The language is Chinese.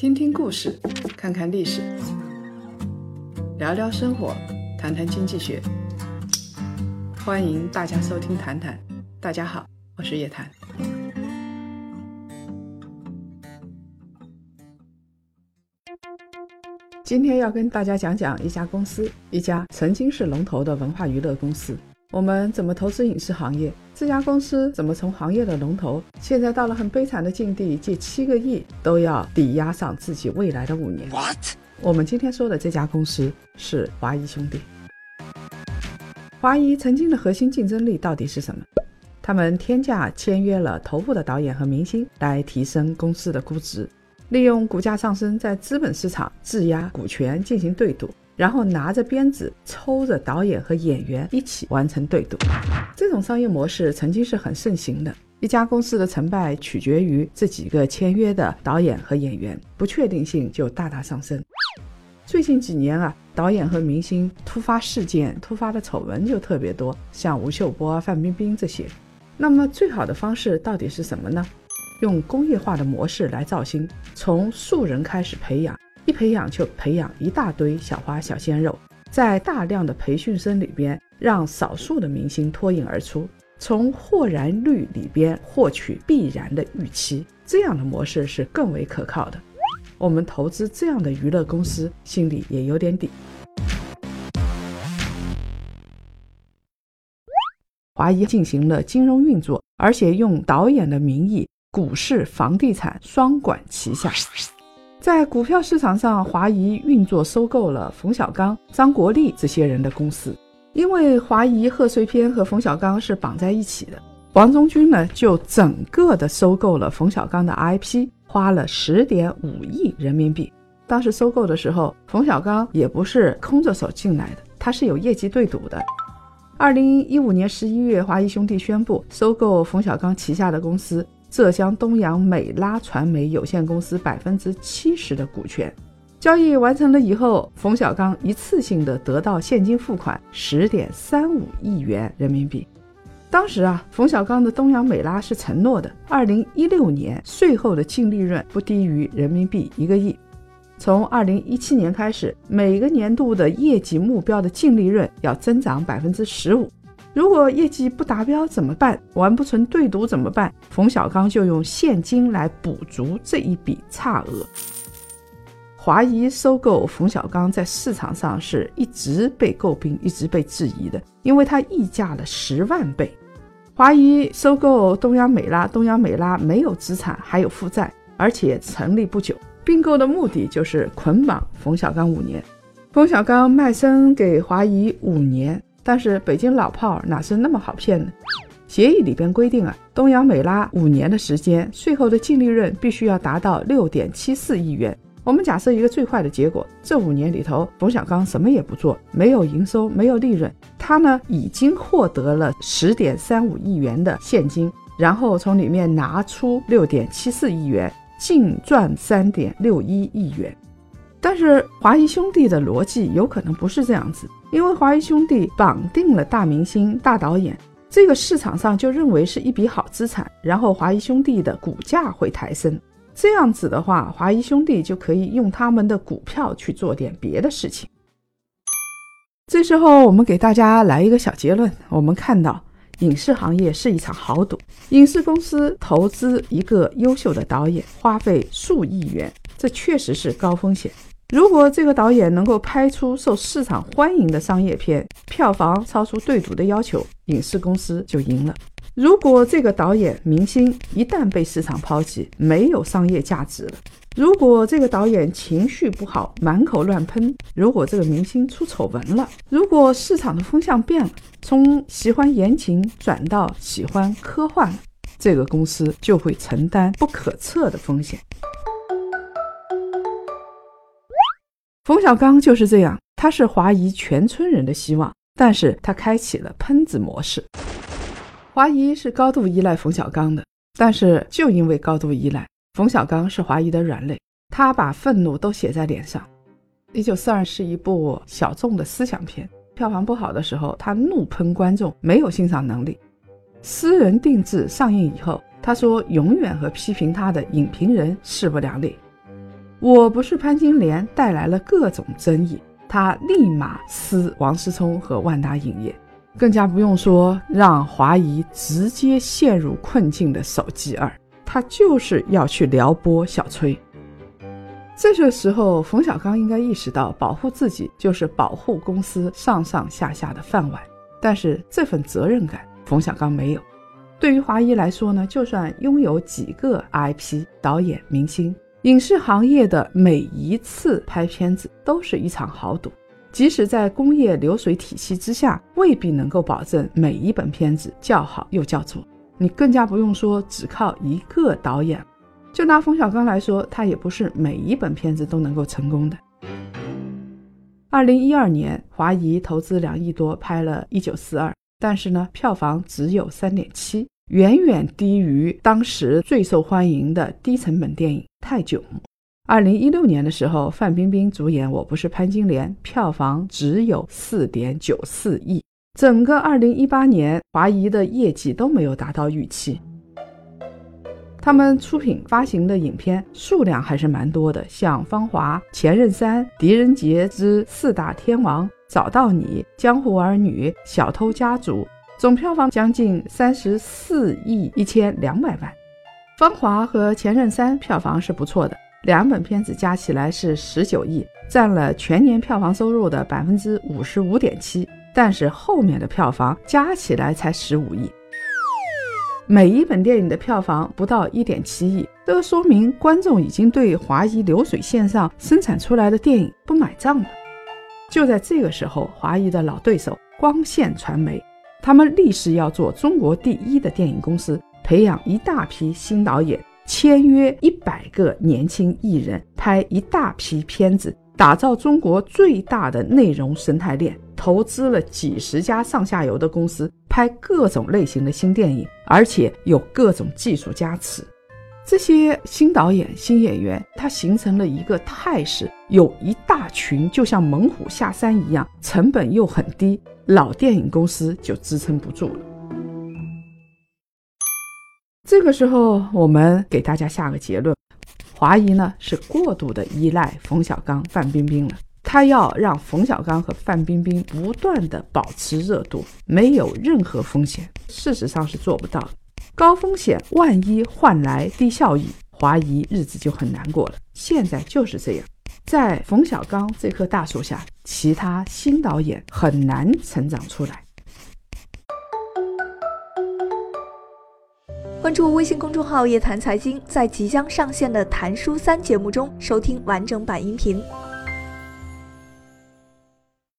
听听故事，看看历史，聊聊生活，谈谈经济学。欢迎大家收听《谈谈》，大家好，我是叶檀。今天要跟大家讲讲一家公司，一家曾经是龙头的文化娱乐公司。我们怎么投资影视行业？这家公司怎么从行业的龙头，现在到了很悲惨的境地，借七个亿都要抵押上自己未来的五年？What？我们今天说的这家公司是华谊兄弟。华谊曾经的核心竞争力到底是什么？他们天价签约了头部的导演和明星，来提升公司的估值，利用股价上升，在资本市场质押股权进行对赌。然后拿着鞭子抽着导演和演员一起完成对赌，这种商业模式曾经是很盛行的。一家公司的成败取决于这几个签约的导演和演员，不确定性就大大上升。最近几年啊，导演和明星突发事件、突发的丑闻就特别多，像吴秀波、范冰冰这些。那么最好的方式到底是什么呢？用工业化的模式来造星，从素人开始培养。一培养就培养一大堆小花小鲜肉，在大量的培训生里边，让少数的明星脱颖而出，从或然率里边获取必然的预期，这样的模式是更为可靠的。我们投资这样的娱乐公司，心里也有点底。华谊进行了金融运作，而且用导演的名义，股市、房地产双管齐下。在股票市场上，华谊运作收购了冯小刚、张国立这些人的公司。因为华谊贺岁片和冯小刚是绑在一起的，王中军呢就整个的收购了冯小刚的 IP，花了十点五亿人民币。当时收购的时候，冯小刚也不是空着手进来的，他是有业绩对赌的。二零一五年十一月，华谊兄弟宣布收购冯小刚旗下的公司。浙江东阳美拉传媒有限公司百分之七十的股权，交易完成了以后，冯小刚一次性的得到现金付款十点三五亿元人民币。当时啊，冯小刚的东阳美拉是承诺的，二零一六年税后的净利润不低于人民币一个亿。从二零一七年开始，每个年度的业绩目标的净利润要增长百分之十五。如果业绩不达标怎么办？完不成对赌怎么办？冯小刚就用现金来补足这一笔差额。华谊收购冯小刚在市场上是一直被诟病、一直被质疑的，因为它溢价了十万倍。华谊收购东阳美拉，东阳美拉没有资产，还有负债，而且成立不久。并购的目的就是捆绑冯小刚五年。冯小刚卖身给华谊五年。但是北京老炮哪是那么好骗呢？协议里边规定啊，东阳美拉五年的时间，税后的净利润必须要达到六点七四亿元。我们假设一个最坏的结果，这五年里头，冯小刚什么也不做，没有营收，没有利润，他呢已经获得了十点三五亿元的现金，然后从里面拿出六点七四亿元，净赚三点六一亿元。但是华谊兄弟的逻辑有可能不是这样子，因为华谊兄弟绑定了大明星、大导演，这个市场上就认为是一笔好资产，然后华谊兄弟的股价会抬升，这样子的话，华谊兄弟就可以用他们的股票去做点别的事情。这时候我们给大家来一个小结论：我们看到影视行业是一场豪赌，影视公司投资一个优秀的导演，花费数亿元，这确实是高风险。如果这个导演能够拍出受市场欢迎的商业片，票房超出对赌的要求，影视公司就赢了。如果这个导演、明星一旦被市场抛弃，没有商业价值了；如果这个导演情绪不好，满口乱喷；如果这个明星出丑闻了；如果市场的风向变了，从喜欢言情转到喜欢科幻，这个公司就会承担不可测的风险。冯小刚就是这样，他是华谊全村人的希望，但是他开启了喷子模式。华谊是高度依赖冯小刚的，但是就因为高度依赖，冯小刚是华谊的软肋，他把愤怒都写在脸上。一九四二是一部小众的思想片，票房不好的时候，他怒喷观众没有欣赏能力。私人定制上映以后，他说永远和批评他的影评人势不两立。我不是潘金莲带来了各种争议，他立马撕王思聪和万达影业，更加不用说让华谊直接陷入困境的手机二，他就是要去撩拨小崔。这个时候，冯小刚应该意识到，保护自己就是保护公司上上下下的饭碗。但是这份责任感，冯小刚没有。对于华谊来说呢，就算拥有几个 IP 导演、明星，影视行业的每一次拍片子都是一场豪赌。即使在工业流水体系之下，未必能够保证每一本片子叫好又叫座。你更加不用说只靠一个导演。就拿冯小刚来说，他也不是每一本片子都能够成功的。二零一二年，华谊投资两亿多拍了《一九四二》，但是呢，票房只有三点七，远远低于当时最受欢迎的低成本电影《泰囧》。二零一六年的时候，范冰冰主演《我不是潘金莲》，票房只有四点九四亿。整个二零一八年，华谊的业绩都没有达到预期。他们出品发行的影片数量还是蛮多的，像《芳华》《前任三》《狄仁杰之四大天王》《找到你》《江湖儿女》《小偷家族》，总票房将近三十四亿一千两百万。《芳华》和《前任三》票房是不错的，两本片子加起来是十九亿，占了全年票房收入的百分之五十五点七，但是后面的票房加起来才十五亿。每一本电影的票房不到一点七亿，这说明观众已经对华谊流水线上生产出来的电影不买账了。就在这个时候，华谊的老对手光线传媒，他们立誓要做中国第一的电影公司，培养一大批新导演，签约一百个年轻艺人，拍一大批片子，打造中国最大的内容生态链。投资了几十家上下游的公司，拍各种类型的新电影，而且有各种技术加持。这些新导演、新演员，他形成了一个态势，有一大群，就像猛虎下山一样，成本又很低，老电影公司就支撑不住了。这个时候，我们给大家下个结论：华谊呢是过度的依赖冯小刚、范冰冰了。他要让冯小刚和范冰冰不断的保持热度，没有任何风险，事实上是做不到的。高风险，万一换来低效益，华谊日子就很难过了。现在就是这样，在冯小刚这棵大树下，其他新导演很难成长出来。关注微信公众号“夜谈财经”，在即将上线的《谈书三》节目中收听完整版音频。